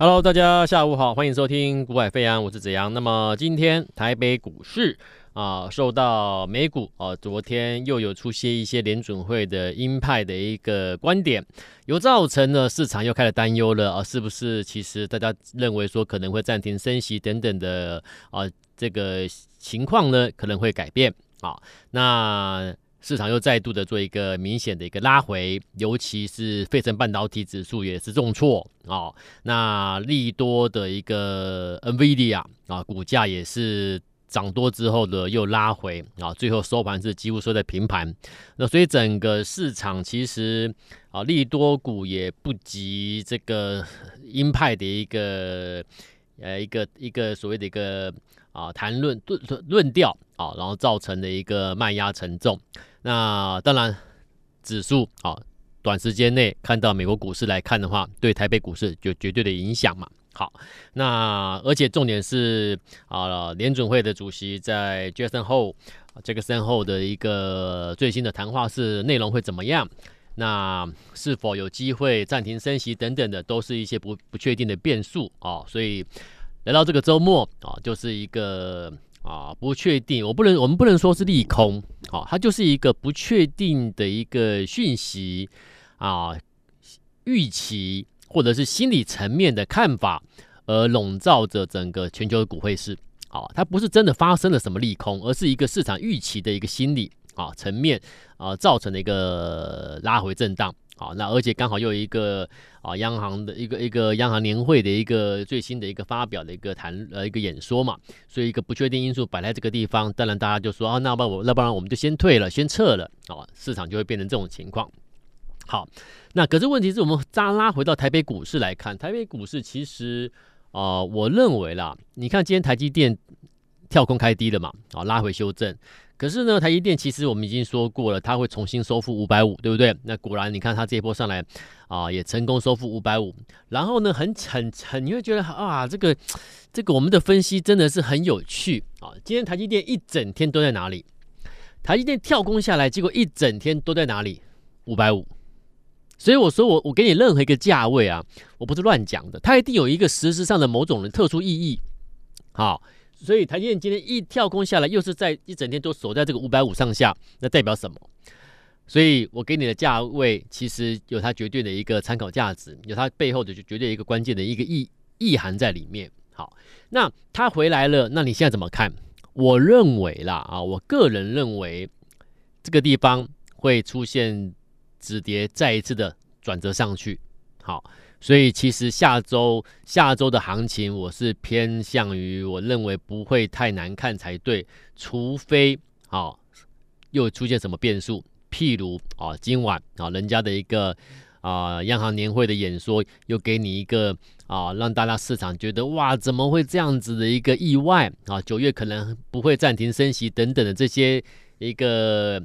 Hello，大家下午好，欢迎收听股海飞扬，我是子阳。那么今天台北股市啊、受到美股啊、昨天又有出现一些联准会的鹰派的一个观点，有造成了市场又开始担忧了啊、是不是？其实大家认为说可能会暂停升息等等的啊、呃，这个情况呢可能会改变啊、那。市场又再度的做一个明显的一个拉回，尤其是费城半导体指数也是重挫啊、哦。那利多的一个 NVIDIA 啊，股价也是涨多之后的又拉回啊，最后收盘是几乎收在平盘。那所以整个市场其实啊，利多股也不及这个鹰派的一个呃一个一个所谓的一个啊谈论论论调啊，然后造成的一个卖压沉重。那当然，指数啊，短时间内看到美国股市来看的话，对台北股市就绝对的影响嘛。好，那而且重点是啊，联准会的主席在 Jackson h o 这个身后的一个最新的谈话是内容会怎么样？那是否有机会暂停升息等等的，都是一些不不确定的变数啊。所以来到这个周末啊，就是一个。啊，不确定，我不能，我们不能说是利空，好、啊，它就是一个不确定的一个讯息啊，预期或者是心理层面的看法，而笼罩着整个全球的股汇市，啊，它不是真的发生了什么利空，而是一个市场预期的一个心理啊层面啊造成的一个拉回震荡。啊，那而且刚好又有一个啊，央行的一个一个央行年会的一个最新的一个发表的一个谈呃一个演说嘛，所以一个不确定因素摆在这个地方，当然大家就说啊，那不我那不然我们就先退了，先撤了啊，市场就会变成这种情况。好，那可是问题是我们扎拉回到台北股市来看，台北股市其实啊，我认为啦，你看今天台积电跳空开低了嘛，啊，拉回修正。可是呢，台积电其实我们已经说过了，它会重新收复五百五，对不对？那果然，你看它这一波上来啊，也成功收复五百五。然后呢，很很很，你会觉得啊，这个这个我们的分析真的是很有趣啊。今天台积电一整天都在哪里？台积电跳空下来，结果一整天都在哪里？五百五。所以我说我我给你任何一个价位啊，我不是乱讲的，它一定有一个实质上的某种的特殊意义。好。所以台积电今天一跳空下来，又是在一整天都守在这个五百五上下，那代表什么？所以我给你的价位其实有它绝对的一个参考价值，有它背后的绝对一个关键的一个意意涵在里面。好，那它回来了，那你现在怎么看？我认为啦啊，我个人认为这个地方会出现止跌，再一次的转折上去。好。所以其实下周下周的行情，我是偏向于我认为不会太难看才对，除非啊、又出现什么变数，譬如啊、今晚啊、人家的一个啊、央行年会的演说，又给你一个啊、让大家市场觉得哇怎么会这样子的一个意外啊九月可能不会暂停升息等等的这些一个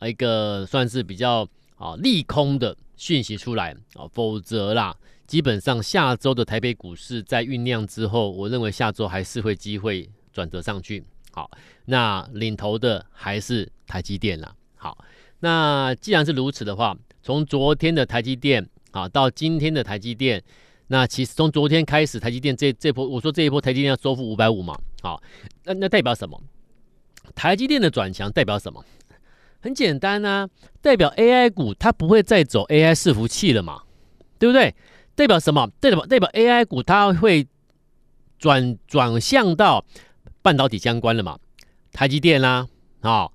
一个算是比较啊利空的。讯息出来啊，否则啦，基本上下周的台北股市在酝酿之后，我认为下周还是会机会转折上去。好，那领头的还是台积电啦。好，那既然是如此的话，从昨天的台积电啊到今天的台积电，那其实从昨天开始，台积电这这波，我说这一波台积电要收复五百五嘛。好，那那代表什么？台积电的转强代表什么？很简单啊，代表 AI 股它不会再走 AI 伺服器了嘛，对不对？代表什么？代表代表 AI 股它会转转向到半导体相关了嘛？台积电啦，啊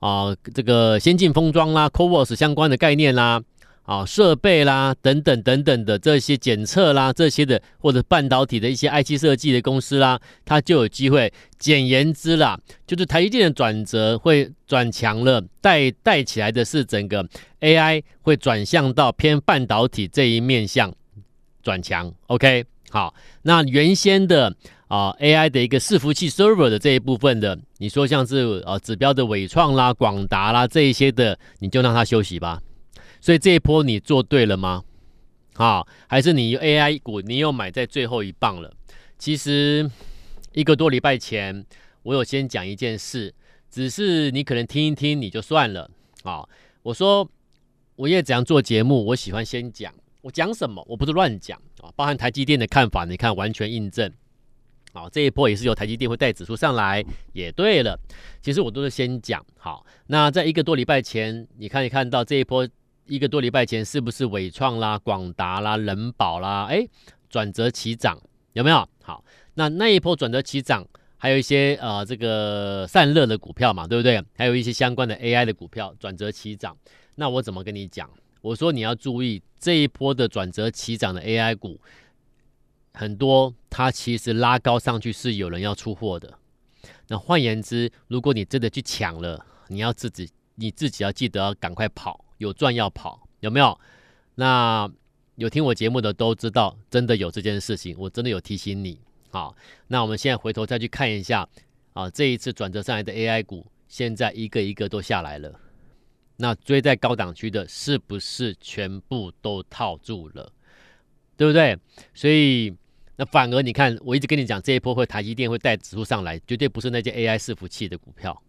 啊，这个先进封装啦，CoWoS 相关的概念啦。啊，设备啦，等等等等的这些检测啦，这些的或者半导体的一些 IC 设计的公司啦，它就有机会。简言之啦，就是台积电的转折会转强了，带带起来的是整个 AI 会转向到偏半导体这一面向转强。OK，好，那原先的啊 AI 的一个伺服器 server 的这一部分的，你说像是啊指标的纬创啦、广达啦这一些的，你就让它休息吧。所以这一波你做对了吗？啊，还是你 AI 股你又买在最后一棒了？其实一个多礼拜前我有先讲一件事，只是你可能听一听你就算了啊。我说我也这样做节目，我喜欢先讲，我讲什么？我不是乱讲啊，包含台积电的看法，你看完全印证。好，这一波也是由台积电会带指数上来，也对了。其实我都是先讲好。那在一个多礼拜前，你看一看到这一波一个多礼拜前是不是伟创啦、广达啦、人保啦，哎，转折起涨有没有？好，那那一波转折起涨，还有一些呃这个散热的股票嘛，对不对？还有一些相关的 AI 的股票转折起涨。那我怎么跟你讲？我说你要注意这一波的转折起涨的 AI 股。很多，它其实拉高上去是有人要出货的。那换言之，如果你真的去抢了，你要自己你自己要记得要赶快跑，有赚要跑，有没有？那有听我节目的都知道，真的有这件事情，我真的有提醒你。好，那我们现在回头再去看一下啊，这一次转折上来的 AI 股，现在一个一个都下来了。那追在高档区的，是不是全部都套住了？对不对？所以。那反而你看，我一直跟你讲，这一波会台积电会带指数上来，绝对不是那些 AI 伺服器的股票，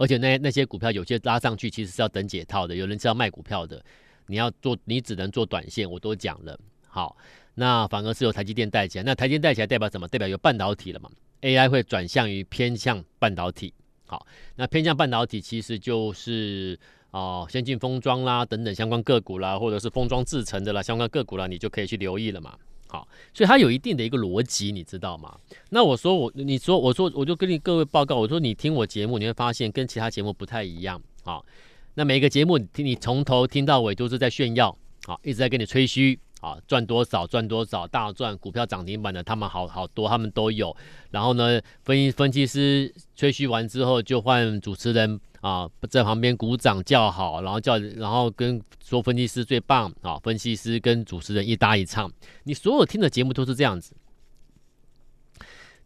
而且那那些股票有些拉上去其实是要等解套的，有人是要卖股票的，你要做你只能做短线，我都讲了。好，那反而是由台积电带起来，那台积电带起来代表什么？代表有半导体了嘛？AI 会转向于偏向半导体。好，那偏向半导体其实就是哦、先进封装啦等等相关个股啦，或者是封装制程的啦相关个股啦，你就可以去留意了嘛。好，所以它有一定的一个逻辑，你知道吗？那我说我，你说我说，我就跟你各位报告，我说你听我节目，你会发现跟其他节目不太一样。好，那每个节目听你从头听到尾都是在炫耀，好，一直在跟你吹嘘，啊，赚多少赚多少大赚，股票涨停板的他们好好多，他们都有。然后呢，分析分析师吹嘘完之后，就换主持人。啊，在旁边鼓掌叫好，然后叫，然后跟说分析师最棒啊，分析师跟主持人一搭一唱，你所有听的节目都是这样子。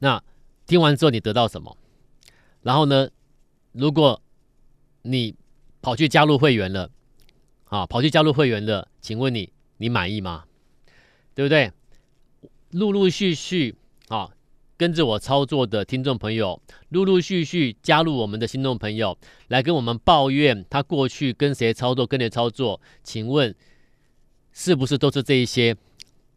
那听完之后你得到什么？然后呢，如果你跑去加入会员了，啊，跑去加入会员了，请问你你满意吗？对不对？陆陆续续啊。跟着我操作的听众朋友，陆陆续续加入我们的新众朋友，来跟我们抱怨他过去跟谁操作，跟谁操作，请问是不是都是这一些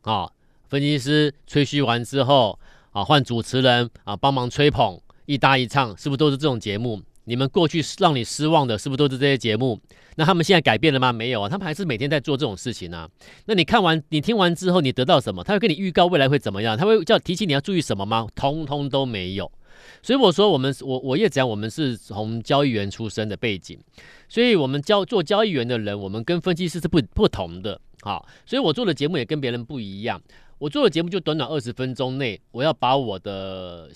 啊？分析师吹嘘完之后啊，换主持人啊帮忙吹捧，一搭一唱，是不是都是这种节目？你们过去让你失望的，是不是都是这些节目？那他们现在改变了吗？没有啊，他们还是每天在做这种事情啊。那你看完、你听完之后，你得到什么？他会跟你预告未来会怎么样？他会叫提醒你要注意什么吗？通通都没有。所以我说，我们我我也讲，我们是从交易员出身的背景，所以我们交做交易员的人，我们跟分析师是不不同的。好，所以我做的节目也跟别人不一样。我做的节目就短短二十分钟内，我要把我的。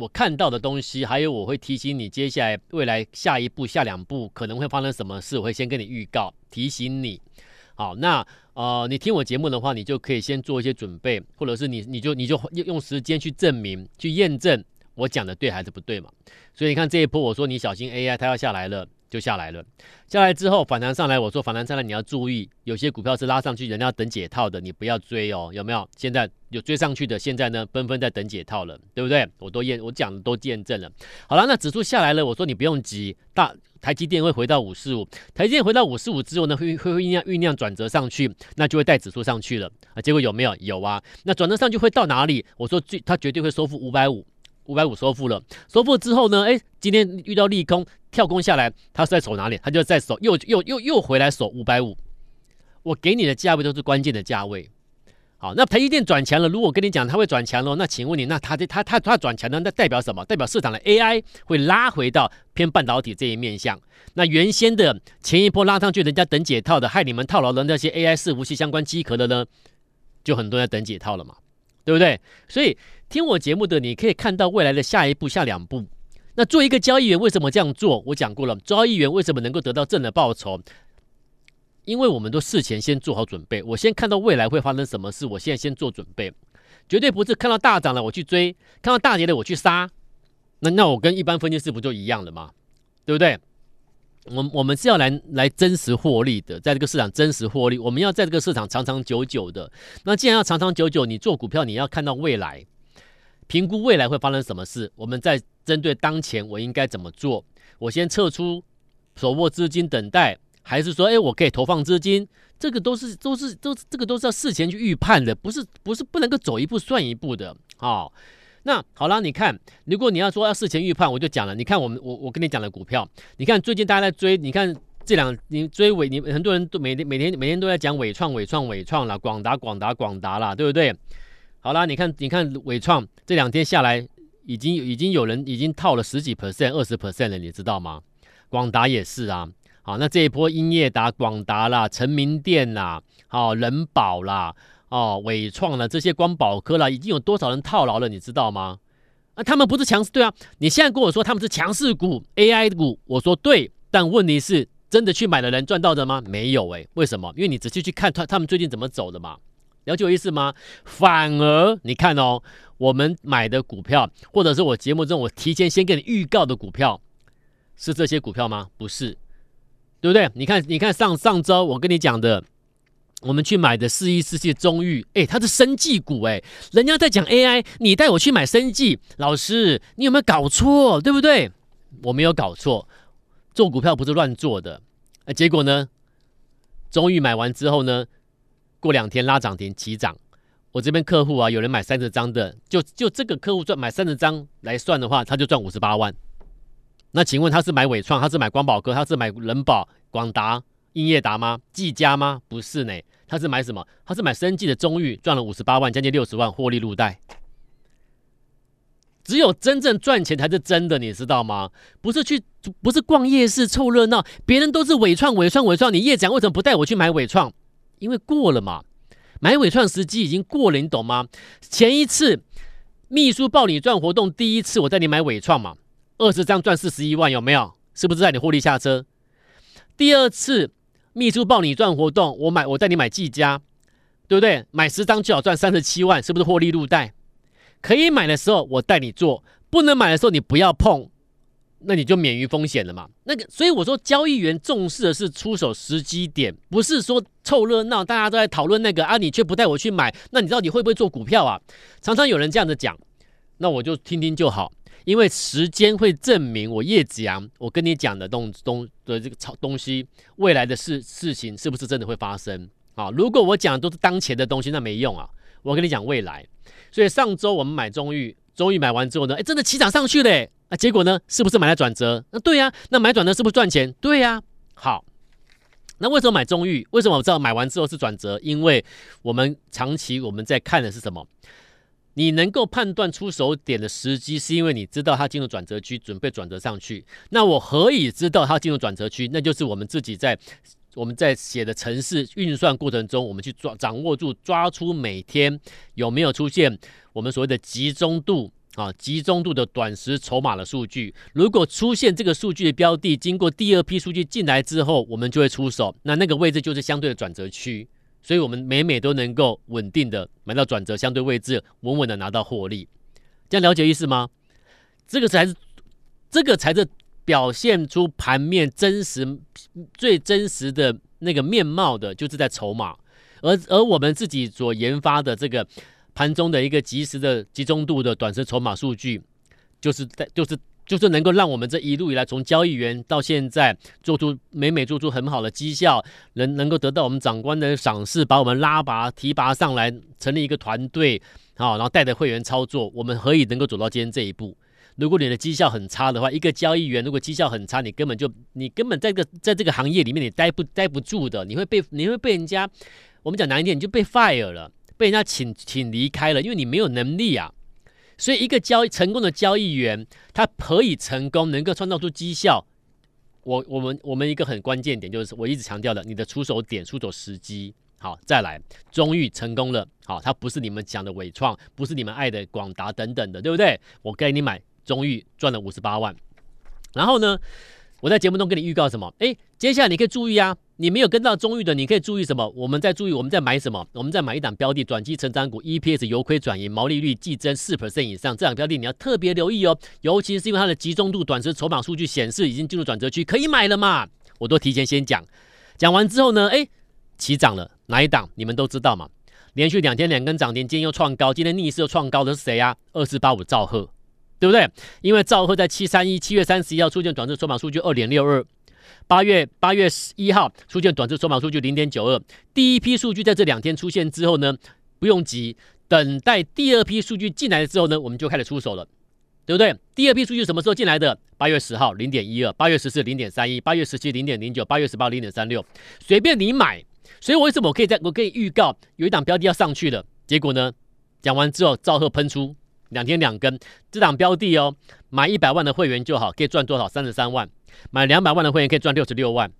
我看到的东西，还有我会提醒你，接下来未来下一步、下两步可能会发生什么事，我会先跟你预告，提醒你。好，那呃，你听我节目的话，你就可以先做一些准备，或者是你你就你就用时间去证明、去验证我讲的对还是不对嘛。所以你看这一波，我说你小心 AI，它要下来了。就下来了，下来之后反弹上来，我说反弹上来你要注意，有些股票是拉上去，人家要等解套的，你不要追哦，有没有？现在有追上去的，现在呢纷纷在等解套了，对不对？我都验，我讲的都验证了。好了，那指数下来了，我说你不用急，大台积电会回到五四五，台积电回到五四五之后呢，会会会酝酿酝酿转折上去，那就会带指数上去了啊。结果有没有？有啊。那转折上去会到哪里？我说最，它绝对会收复五百五。五百五收复了，收复之后呢？哎，今天遇到利空跳空下来，他是在守哪里？他就在守，又又又又回来守五百五。我给你的价位都是关键的价位。好，那台积电转强了，如果跟你讲它会转强了，那请问你，那它的它它它转强呢？那代表什么？代表市场的 AI 会拉回到偏半导体这一面向。那原先的前一波拉上去，人家等解套的，害你们套牢的那些 AI 伺服器相关机壳的呢，就很多人在等解套了嘛，对不对？所以。听我节目的，你可以看到未来的下一步、下两步。那做一个交易员为什么这样做？我讲过了，交易员为什么能够得到正的报酬？因为我们都事前先做好准备。我先看到未来会发生什么事，我现在先做准备，绝对不是看到大涨了我去追，看到大跌了我去杀。那那我跟一般分析师不就一样了吗？对不对？我我们是要来来真实获利的，在这个市场真实获利，我们要在这个市场长长久久的。那既然要长长久久，你做股票你要看到未来。评估未来会发生什么事，我们再针对当前我应该怎么做。我先撤出手握资金等待，还是说，哎，我可以投放资金？这个都是都是都这个都是要事前去预判的，不是不是不能够走一步算一步的。好，那好了，你看，如果你要说要事前预判，我就讲了，你看我们我我跟你讲的股票，你看最近大家在追，你看这两你追伟，你很多人都每天每天每天都在讲伟创伟创伟创了，广达广达广达了，对不对？好啦，你看你看伟创这两天下来，已经已经有人已经套了十几 percent 二十 percent 了，你知道吗？广达也是啊。好，那这一波英业达、广达啦、成名电啦、好人保啦、哦纬创啦，这些光宝科啦，已经有多少人套牢了？你知道吗？啊，他们不是强势，对啊。你现在跟我说他们是强势股、AI 股，我说对，但问题是真的去买的人赚到的吗？没有诶、为什么？因为你仔细去看他他们最近怎么走的嘛，了解我意思吗？反而你看哦，我们买的股票，或者是我节目中我提前先给你预告的股票，是这些股票吗？不是。对不对？你看，你看上上周我跟你讲的，我们去买的四一四七中裕，哎，它是生技股，哎，人家在讲 AI，你带我去买生技，老师，你有没有搞错？对不对？我没有搞错，做股票不是乱做的。哎，结果呢，中裕买完之后呢，过两天拉涨停起涨，我这边客户啊，有人买三十张的，就就这个客户赚买三十张来算的话，他就赚五十八万。那请问他是买纬创，他是买光宝哥，他是买人保、广达、英业达吗？技嘉吗？不是呢，他是买什么？他是买生技的中裕，赚了五十八万，将近六十万，获利入袋。只有真正赚钱才是真的，你知道吗？不是去，不是逛夜市凑热闹，别人都是纬创、纬创、纬创，你业长为什么不带我去买纬创？因为过了嘛，买尾创时机已经过了，你懂吗？前一次秘书报你赚活动，第一次我带你买尾创嘛。二十张赚四十一万，有没有？是不是在你获利下车？第二次秘书报你赚活动，我买我带你买技嘉，对不对？买十张就好赚三十七万，是不是获利入袋？可以买的时候我带你做，不能买的时候你不要碰，那你就免于风险了嘛。那个，所以我说交易员重视的是出手时机点，不是说凑热闹，大家都在讨论那个啊，你却不带我去买，那你到底会不会做股票啊？常常有人这样子讲，那我就听听就好。因为时间会证明我叶子阳，我跟你讲的东东的这个超东西，未来的事事情是不是真的会发生啊？如果我讲的都是当前的东西，那没用啊。我跟你讲未来，所以上周我们买中裕，中裕买完之后呢，哎，真的起涨上去嘞，啊，结果呢，是不是买了转折？那对呀，那买转折是不是赚钱？对呀，好，那为什么买中裕？为什么我知道买完之后是转折？因为我们长期我们在看的是什么？你能够判断出手点的时机，是因为你知道它进入转折区，准备转折上去。那我何以知道它进入转折区？那就是我们自己在我们在写的程式运算过程中，我们去抓掌握住，抓出每天有没有出现我们所谓的集中度啊，集中度的短时筹码的数据。如果出现这个数据的标的，经过第二批数据进来之后，我们就会出手。那那个位置就是相对的转折区。所以，我们每每都能够稳定的买到转折相对位置，稳稳的拿到获利。这样了解意思吗？这个才是，这个才是表现出盘面真实、最真实的那个面貌的，就是在筹码。而而我们自己所研发的这个盘中的一个及时的集中度的短时筹码数据，就是在就是。就是能够让我们这一路以来，从交易员到现在做出每每做出很好的绩效，能能够得到我们长官的赏识，把我们拉拔提拔上来，成立一个团队，好，然后带着会员操作，我们何以能够走到今天这一步？如果你的绩效很差的话，一个交易员如果绩效很差，你根本就你根本在这个在这个行业里面你待不待不住的，你会被你会被人家，我们讲难一点，你就被 fire 了，被人家请请离开了，因为你没有能力啊。所以，一个交易成功的交易员，他可以成功，能够创造出绩效。我、我们、我们一个很关键点就是，我一直强调的，你的出手点、出手时机。好，再来，中裕成功了。好，它不是你们讲的纬创，不是你们爱的广达等等的，对不对？我给你买中裕，赚了五十八万。然后呢，我在节目中跟你预告什么？诶，接下来你可以注意啊。你没有跟到中裕的，你可以注意什么？我们在注意，我们在买什么？我们在买一档标的，短期成长股，EPS 由亏转盈，毛利率季增四 percent 以上，这档标的你要特别留意哦。尤其是因为它的集中度、短时筹码数据显示已经进入转折区，可以买了嘛？我都提前先讲，讲完之后呢，哎，起涨了，哪一档？你们都知道嘛？连续两天两根涨停，今天又创高，今天逆势又创高的是谁啊？二四八五兆赫，对不对？因为兆赫在七三一七月三十一号出现短字筹码数据二点六二。八月八月十一号出现短字筹码数据零点九二，第一批数据在这两天出现之后呢，不用急，等待第二批数据进来之后呢，我们就开始出手了，对不对？第二批数据什么时候进来的？八月十号零点一二，八月十四零点三一，八月十七零点零九，八月十八零点三六，随便你买。所以我为什么我可以在我可以预告有一档标的要上去了？结果呢，讲完之后赵贺喷出。两天两根，这档标的哦，买一百万的会员就好，可以赚多少？三十三万。买两百万的会员可以赚六十六万。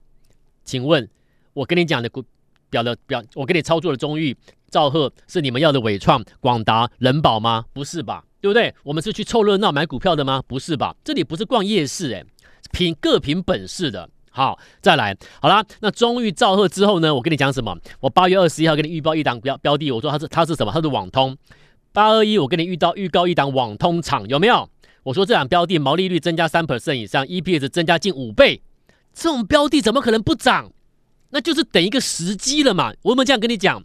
请问，我跟你讲的股表的表，我给你操作的中裕、兆赫是你们要的纬创、广达、人保吗？不是吧？对不对？我们是去凑热闹买股票的吗？不是吧？这里不是逛夜市诶，凭各凭本事的。好，再来，好啦，那中裕、兆赫之后呢？我跟你讲什么？我八月二十一号给你预报一档标标的，我说它是它是什么？它是网通。八二一，我跟你预到预告一档网通厂有没有？我说这档标的毛利率增加三 percent 以上，EPS 增加近五倍，这种标的怎么可能不涨？那就是等一个时机了嘛。我有没有这样跟你讲？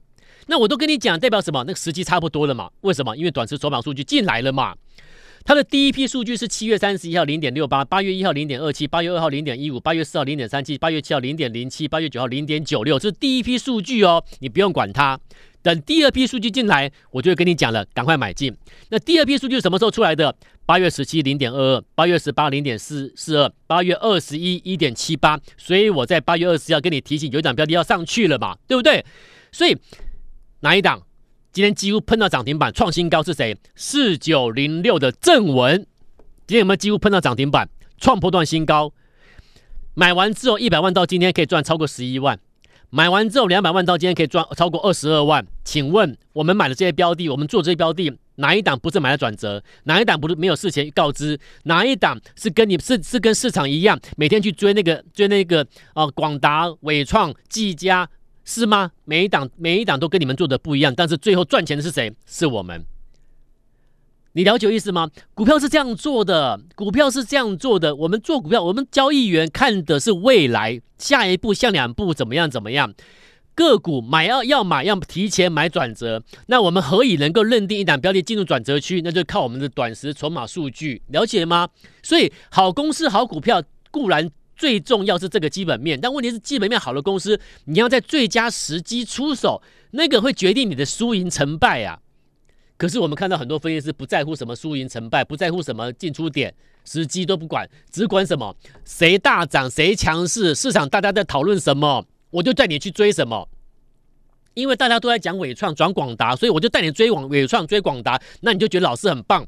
那我都跟你讲，代表什么？那个时机差不多了嘛？为什么？因为短时筹码数据进来了嘛。它的第一批数据是七月三十一号零点六八，八月一号零点二七，八月二号零点一五，八月四号零点三七，八月七号零点零七，八月九号零点九六，这是第一批数据哦，你不用管它。等第二批数据进来，我就会跟你讲了，赶快买进。那第二批数据什么时候出来的？八月十七零点二二，八月十八零点四四二，八月二十一一点七八。所以我在八月二十要跟你提醒，有一档标的要上去了嘛，对不对？所以哪一档今天几乎喷到涨停板创新高是谁？四九零六的正文，今天有没有几乎喷到涨停板创波段新高？买完之后一百万到今天可以赚超过十一万。买完之后两百万到今天可以赚超过二十二万，请问我们买的这些标的，我们做这些标的哪一档不是买了转折？哪一档不是没有事前告知？哪一档是跟你是是跟市场一样，每天去追那个追那个啊广达、伟创、技嘉是吗？每一档每一档都跟你们做的不一样，但是最后赚钱的是谁？是我们。你了解意思吗？股票是这样做的，股票是这样做的。我们做股票，我们交易员看的是未来，下一步、下两步怎么样？怎么样？个股买要要买要提前买转折，那我们何以能够认定一档标的进入转折区？那就靠我们的短时筹码数据，了解吗？所以好公司、好股票固然最重要是这个基本面，但问题是基本面好的公司，你要在最佳时机出手，那个会决定你的输赢成败啊。可是我们看到很多分析师不在乎什么输赢成败，不在乎什么进出点、时机都不管，只管什么谁大涨谁强势，市场大家在讨论什么，我就带你去追什么。因为大家都在讲纬创转广达，所以我就带你追广纬创追广达，那你就觉得老师很棒，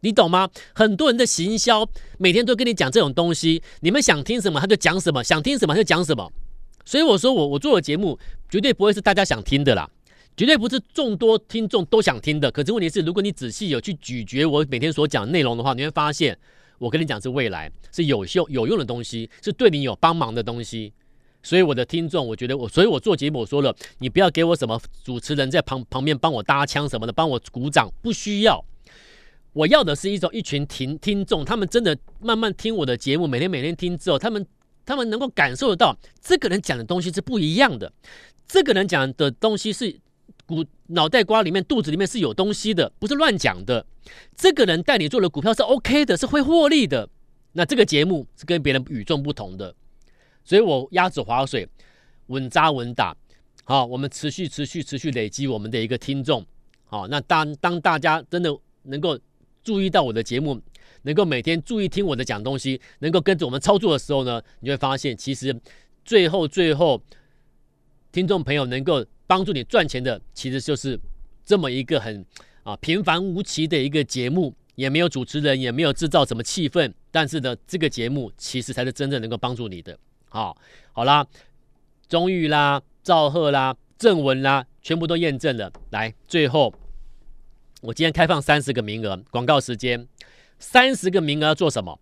你懂吗？很多人的行销每天都跟你讲这种东西，你们想听什么他就讲什么，想听什么他就讲什么。所以我说我我做的节目绝对不会是大家想听的啦。绝对不是众多听众都想听的，可是问题是，如果你仔细有去咀嚼我每天所讲内容的话，你会发现，我跟你讲是未来，是有效有用的东西，是对你有帮忙的东西。所以我的听众，我觉得我，所以我做节目我说了，你不要给我什么主持人在旁旁边帮我搭腔什么的，帮我鼓掌，不需要。我要的是一种一群听听众，他们真的慢慢听我的节目，每天每天听之后，他们他们能够感受得到，这个人讲的东西是不一样的，这个人讲的东西是。股脑袋瓜里面、肚子里面是有东西的，不是乱讲的。这个人带你做的股票是 OK 的，是会获利的。那这个节目是跟别人与众不同的，所以我鸭子划水，稳扎稳打。好，我们持续、持续、持续累积我们的一个听众。好，那当当大家真的能够注意到我的节目，能够每天注意听我的讲东西，能够跟着我们操作的时候呢，你会发现，其实最后最后，听众朋友能够。帮助你赚钱的，其实就是这么一个很啊平凡无奇的一个节目，也没有主持人，也没有制造什么气氛，但是呢，这个节目其实才是真正能够帮助你的。好，好啦，中裕啦、赵赫啦、正文啦，全部都验证了。来，最后我今天开放三十个名额，广告时间，三十个名额做什么？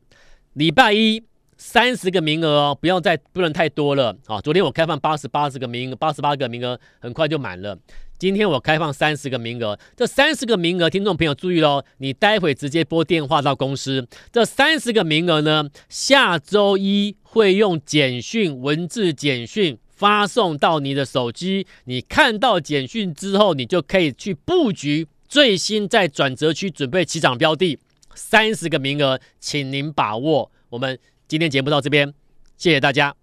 礼拜一。三十个名额哦，不要再不能太多了啊！昨天我开放八十八十个名额，八十八个名额很快就满了。今天我开放三十个名额，这三十个名额，听众朋友注意喽，你待会直接拨电话到公司。这三十个名额呢，下周一会用简讯文字简讯发送到你的手机。你看到简讯之后，你就可以去布局最新在转折区准备起涨标的。三十个名额，请您把握。我们。今天节目到这边，谢谢大家。